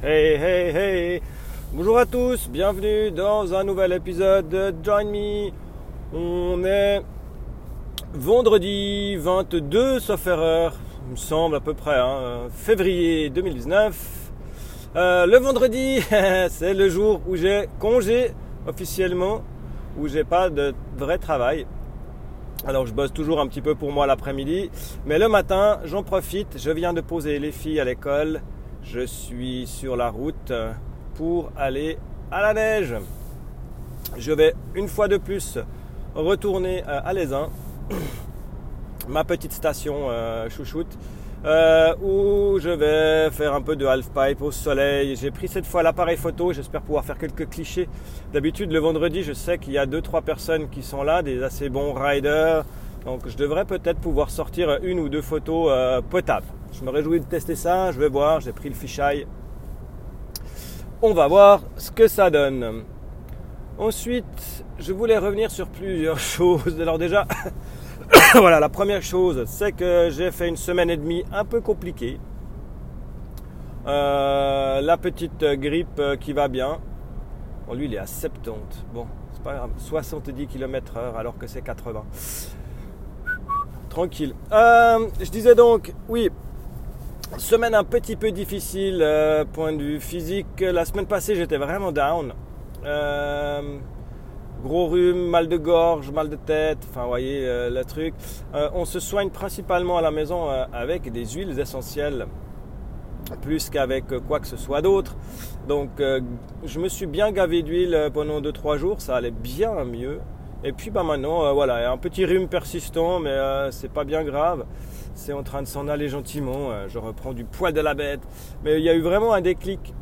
Hey, hey, hey Bonjour à tous, bienvenue dans un nouvel épisode de Join Me. On est vendredi 22, sauf erreur, il me semble à peu près, hein, février 2019. Euh, le vendredi, c'est le jour où j'ai congé officiellement, où j'ai pas de vrai travail. Alors je bosse toujours un petit peu pour moi l'après-midi, mais le matin, j'en profite, je viens de poser les filles à l'école je suis sur la route pour aller à la neige. Je vais une fois de plus retourner euh, à l'Aisin, ma petite station euh, chouchoute, euh, où je vais faire un peu de half-pipe au soleil. J'ai pris cette fois l'appareil photo, j'espère pouvoir faire quelques clichés. D'habitude, le vendredi, je sais qu'il y a 2-3 personnes qui sont là, des assez bons riders. Donc je devrais peut-être pouvoir sortir une ou deux photos potables. Je me réjouis de tester ça, je vais voir, j'ai pris le fisheye. On va voir ce que ça donne. Ensuite, je voulais revenir sur plusieurs choses. Alors déjà, voilà, la première chose, c'est que j'ai fait une semaine et demie un peu compliquée. Euh, la petite grippe qui va bien. Lui, il est à 70. Bon, c'est pas grave. 70 km/h alors que c'est 80. Tranquille. Euh, je disais donc, oui, Semaine un petit peu difficile, euh, point de vue physique. La semaine passée, j'étais vraiment down. Euh, gros rhume, mal de gorge, mal de tête, enfin, vous voyez le truc. on se soigne principalement à la maison avec des huiles essentielles, plus qu'avec quoi que ce soit d'autre. Donc, je me suis bien gavé d'huile pendant 2-3 jours, ça allait bien mieux. Et puis, bah, maintenant, voilà, un petit rhume persistant, mais c'est pas bien grave c'est en train de s'en aller gentiment. Euh, je reprends du poids de la bête. Mais il y a eu vraiment un déclic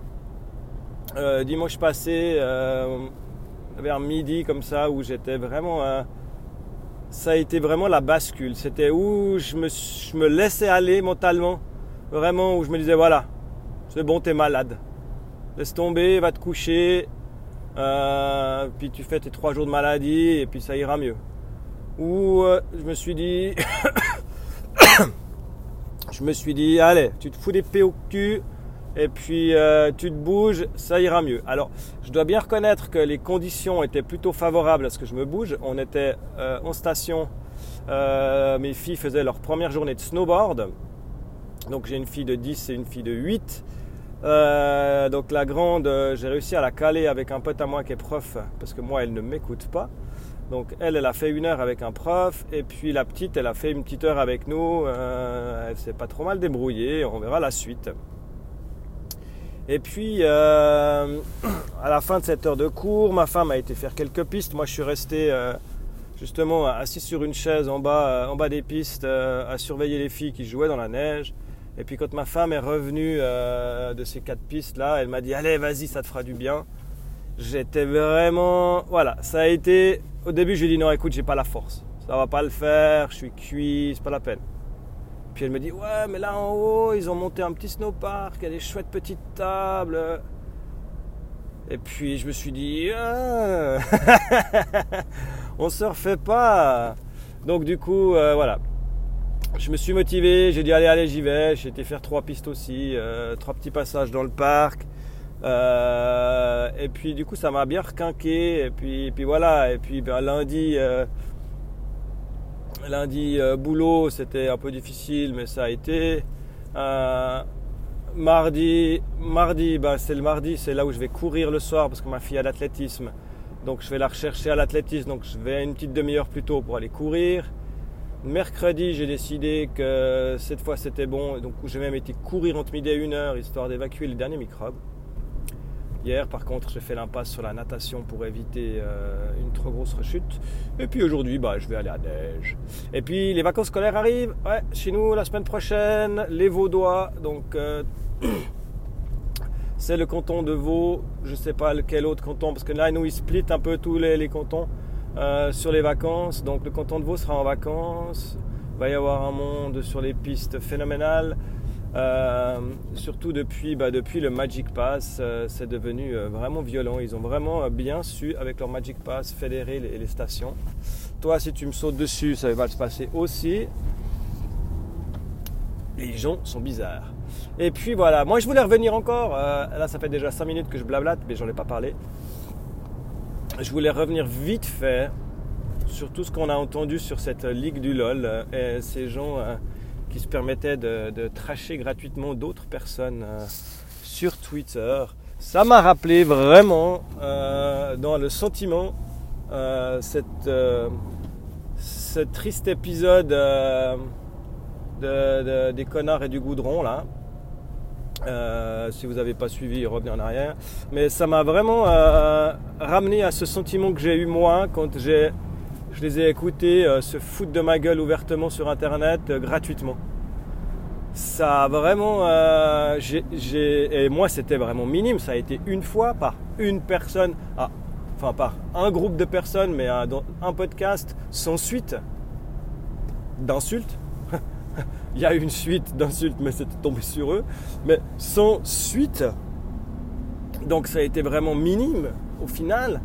euh, dimanche passé, euh, vers midi comme ça, où j'étais vraiment. ça a été vraiment la bascule. C'était où je me, je me laissais aller mentalement. Vraiment, où je me disais voilà, c'est bon, t'es malade. Laisse tomber, va te coucher. Puis tu fais tes trois jours de maladie et puis ça ira mieux. Ou je me suis dit je me suis dit, allez, tu te fous des p au cul et puis euh, tu te bouges, ça ira mieux. Alors, je dois bien reconnaître que les conditions étaient plutôt favorables à ce que je me bouge. On était euh, en station, euh, mes filles faisaient leur première journée de snowboard. Donc j'ai une fille de 10 et une fille de 8. Donc la grande, j'ai réussi à la caler avec un pote à moi qui est prof, parce que moi elle ne m'écoute pas. Donc elle, elle a fait une heure avec un prof, et puis la petite, elle a fait une petite heure avec nous. Euh, elle s'est pas trop mal débrouillée, on verra la suite. Et puis, euh, à la fin de cette heure de cours, ma femme a été faire quelques pistes. Moi, je suis resté euh, justement assis sur une chaise en bas, en bas des pistes, à surveiller les filles qui jouaient dans la neige. Et puis, quand ma femme est revenue de ces quatre pistes-là, elle m'a dit Allez, vas-y, ça te fera du bien. J'étais vraiment. Voilà, ça a été au début, je lui ai dit non, écoute, j'ai pas la force. Ça va pas le faire, je suis cuit, c'est pas la peine. Puis elle me dit ouais, mais là en haut, ils ont monté un petit snowpark, il y a des chouettes petites tables. Et puis je me suis dit ah, on se refait pas. Donc du coup, euh, voilà. Je me suis motivé, j'ai dit allez, allez, j'y vais. J'ai été faire trois pistes aussi, euh, trois petits passages dans le parc. Euh, et puis du coup ça m'a bien requinqué. Et puis, puis voilà. Et puis ben, lundi euh, lundi boulot c'était un peu difficile mais ça a été. Mardi mardi ben, c'est le mardi c'est là où je vais courir le soir parce que ma fille a l'athlétisme. Donc je vais la rechercher à l'athlétisme. Donc je vais une petite demi-heure plus tôt pour aller courir mercredi j'ai décidé que cette fois c'était bon donc j'ai même été courir entre midi et une heure histoire d'évacuer les derniers microbes Hier, par contre, j'ai fait l'impasse sur la natation pour éviter euh, une trop grosse rechute. Et puis aujourd'hui, bah, je vais aller à neige. Et puis les vacances scolaires arrivent. Ouais, chez nous la semaine prochaine, les Vaudois. Donc euh, c'est le canton de Vaud. Je sais pas lequel autre canton parce que là, nous ils split un peu tous les cantons euh, sur les vacances. Donc le canton de Vaud sera en vacances. Il va y avoir un monde sur les pistes phénoménales. Euh, surtout depuis, bah, depuis le Magic Pass, euh, c'est devenu vraiment violent. Ils ont vraiment bien su, avec leur Magic Pass, fédérer les, stations. Toi, si tu me sautes dessus, ça va se passer aussi. Les gens sont bizarres. Et puis voilà, moi je voulais revenir encore, là ça fait déjà 5 minutes que je blablate, mais j'en ai pas parlé. Je voulais revenir vite fait sur tout ce qu'on a entendu sur cette ligue du LOL et ces gens qui se permettaient de, tracher gratuitement d'autres personnes sur Twitter. Ça m'a rappelé vraiment dans le sentiment ce triste épisode euh, de, des connards et du goudron là. Euh, si vous n'avez pas suivi, revenez en arrière. Mais ça m'a vraiment euh, ramené à ce sentiment que j'ai eu moi quand j'ai, je les ai écoutés se foutre de ma gueule ouvertement sur Internet gratuitement. Ça a vraiment, et moi c'était vraiment minime. Ça a été une fois par une personne. Ah, enfin par un groupe de personnes, mais un, un podcast sans suite d'insultes. Il y a eu une suite d'insultes, mais c'était tombé sur eux. Mais sans suite. Donc ça a été vraiment minime au final.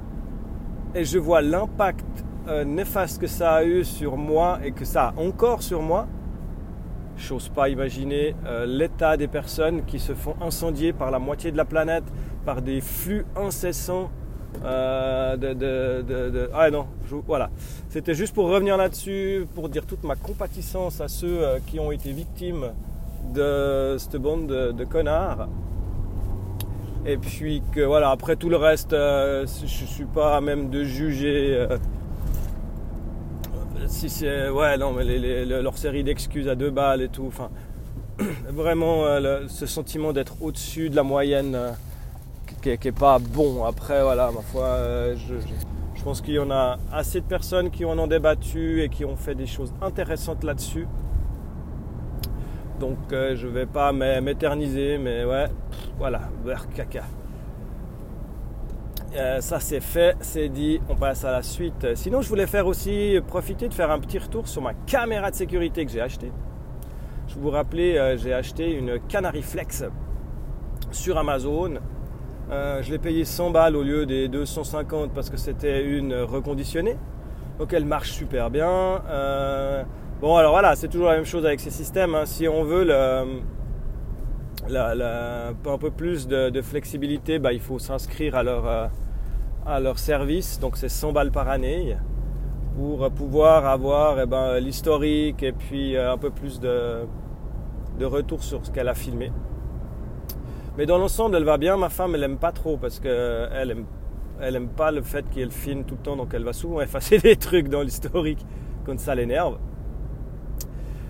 Et je vois l'impact euh, néfaste que ça a eu sur moi et que ça a encore sur moi. J'ose pas imaginer euh, l'état des personnes qui se font incendier par la moitié de la planète, par des flux incessants euh, Ah non, voilà. C'était juste pour revenir là-dessus, pour dire toute ma compatissance à ceux euh, qui ont été victimes de cette bande de, connards. Et puis que voilà, après tout le reste, euh, je suis pas à même de juger si c'est. Ouais, non, mais leur série d'excuses à deux balles et tout. Vraiment, ce sentiment d'être au-dessus de la moyenne qui n'est pas bon. Après, voilà, ma foi, euh, je, pense qu'il y en a assez de personnes qui en ont débattu et qui ont fait des choses intéressantes là-dessus. Donc euh, je vais pas m'éterniser, mais ouais, voilà, vers caca. Euh, ça c'est fait, c'est dit, on passe à la suite. Sinon je voulais faire aussi profiter de faire un petit retour sur ma caméra de sécurité que j'ai achetée. Je vous rappelais, j'ai acheté une Canary Flex sur Amazon euh, je l'ai payé 100 balles au lieu des 250 parce que c'était une reconditionnée. Donc elle marche super bien. Euh, bon alors voilà, c'est toujours la même chose avec ces systèmes. Hein. Si on veut un peu plus de, flexibilité, bah, il faut s'inscrire à leur, euh, à leur service. Donc c'est 100 balles par année pour pouvoir avoir eh ben, l'historique et puis un peu plus de, de retour sur ce qu'elle a filmé. Mais dans l'ensemble, elle va bien. Ma femme, elle aime pas trop parce qu'elle aime, elle aime pas le fait qu'elle filme tout le temps. Donc elle va souvent effacer des trucs dans l'historique quand ça l'énerve.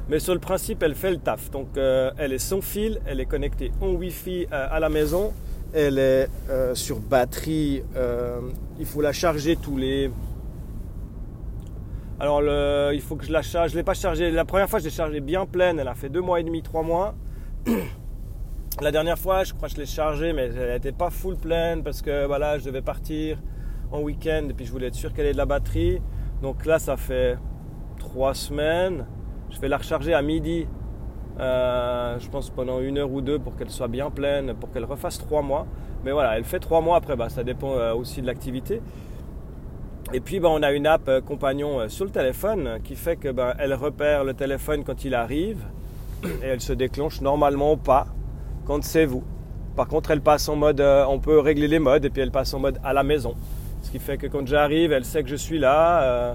Mais sur le principe, elle fait le taf. Donc euh, elle est sans fil, elle est connectée en Wi-Fi euh, à la maison. Elle est euh, sur batterie. il faut la charger tous les. Alors le, il faut que je la charge. Je l'ai pas chargée. La première fois, je l'ai chargée bien pleine. Elle a fait deux mois et demi, trois mois. La dernière fois, je crois que je l'ai chargée, mais elle n'était pas full pleine parce que voilà, je devais partir en week-end et puis je voulais être sûr qu'elle ait de la batterie. Donc là, ça fait trois semaines. Je vais la recharger à midi, euh, je pense pendant une heure ou deux pour qu'elle soit bien pleine, pour qu'elle refasse trois mois. Mais voilà, elle fait trois mois après, bah, ça dépend euh, aussi de l'activité. Et puis bah, on a une app euh, compagnon sur le téléphone qui fait que bah, elle repère le téléphone quand il arrive et elle se déclenche normalement pas quand c'est vous. Par contre, elle passe en mode, euh, on peut régler les modes et puis elle passe en mode à la maison. Ce qui fait que quand j'arrive, elle sait que je suis là. Euh,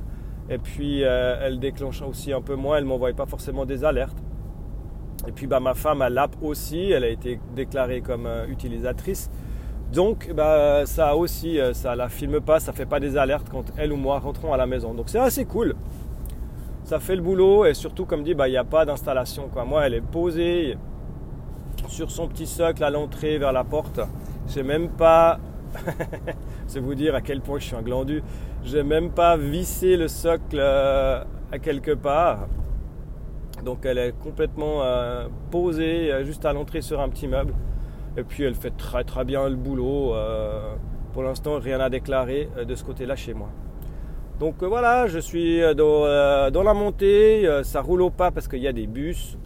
et puis euh, elle déclenche aussi un peu moins, elle ne m'envoie pas forcément des alertes. Et puis bah, ma femme a l'app aussi, elle a été déclarée comme utilisatrice. Donc bah, ça aussi, ça la filme pas, ça fait pas des alertes quand elle ou moi rentrons à la maison. Donc c'est assez cool. Ça fait le boulot et surtout comme dit, bah, il n'y a pas d'installation. Moi elle est posée, sur son petit socle à l'entrée vers la porte. J'ai même pas, c'est vous dire à quel point je suis un glandu, j'ai même pas vissé le socle euh, à quelque part. Donc elle est complètement euh, posée euh, juste à l'entrée sur un petit meuble. Et puis elle fait très très bien le boulot. pour l'instant, rien à déclarer de ce côté-là chez moi. Donc voilà, je suis dans, dans la montée, ça roule au pas parce qu'il y a des bus.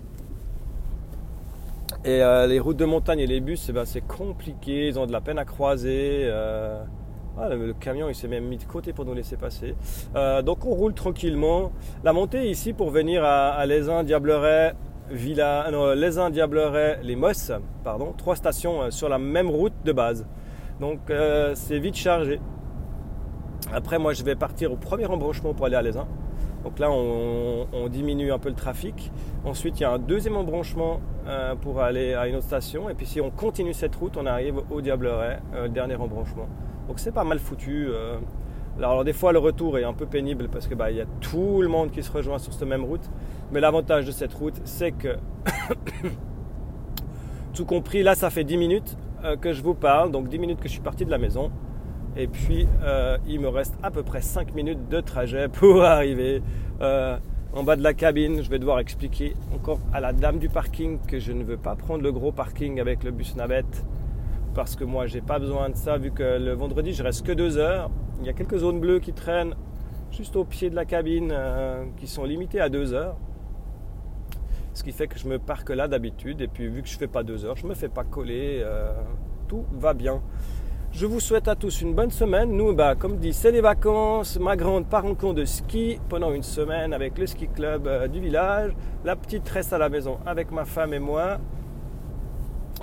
Et euh, les routes de montagne et les bus, eh ben, c'est compliqué, ils ont de la peine à croiser. Euh, le camion il s'est même mis de côté pour nous laisser passer. Euh, donc on roule tranquillement. La montée ici pour venir à, à Les Villa, non, Les Uns, Diableret, Les Mosses, pardon, trois stations sur la même route de base. Donc c'est vite chargé. Après, moi, je vais partir au premier embranchement pour aller à Les Uns. Donc là, on, diminue un peu le trafic. Ensuite, il y a un deuxième embranchement euh, pour aller à une autre station. Et puis si on continue cette route, on arrive au Diableret, euh, dernier embranchement. Donc c'est pas mal foutu. Euh. Alors, des fois, le retour est un peu pénible parce que bah, il y a tout le monde qui se rejoint sur cette même route. Mais l'avantage de cette route, c'est que tout compris, là, ça fait 10 minutes que je vous parle. Donc 10 minutes que je suis parti de la maison. Et puis, euh, il me reste à peu près 5 minutes de trajet pour arriver euh, en bas de la cabine. Je vais devoir expliquer encore à la dame du parking que je ne veux pas prendre le gros parking avec le bus navette. Parce que moi, j'ai pas besoin de ça vu que le vendredi, je reste que 2 heures. Il y a quelques zones bleues qui traînent juste au pied de la cabine euh, qui sont limitées à 2 heures. Ce qui fait que je me parque là d'habitude. Et puis, vu que je fais pas 2 heures, je me fais pas coller. tout va bien. Je vous souhaite à tous une bonne semaine. Nous, bah, comme dit, c'est les vacances. Ma grande part en cours de ski pendant une semaine avec le ski club euh, du village. La petite reste à la maison avec ma femme et moi.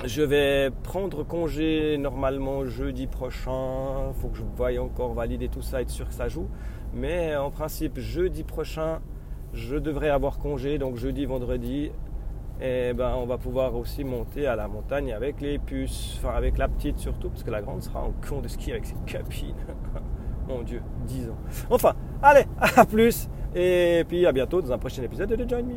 Je vais prendre congé normalement jeudi prochain. Faut que je voie encore valider tout ça, être sûr que ça joue. Mais en principe, jeudi prochain, je devrais avoir congé. Donc jeudi, vendredi, et ben on va pouvoir aussi monter à la montagne avec les puces, enfin avec la petite surtout, parce que la grande sera en con de ski avec ses capines. Mon Dieu, 10 ans. Enfin, allez, à plus, et puis à bientôt dans un prochain épisode de The Join Me.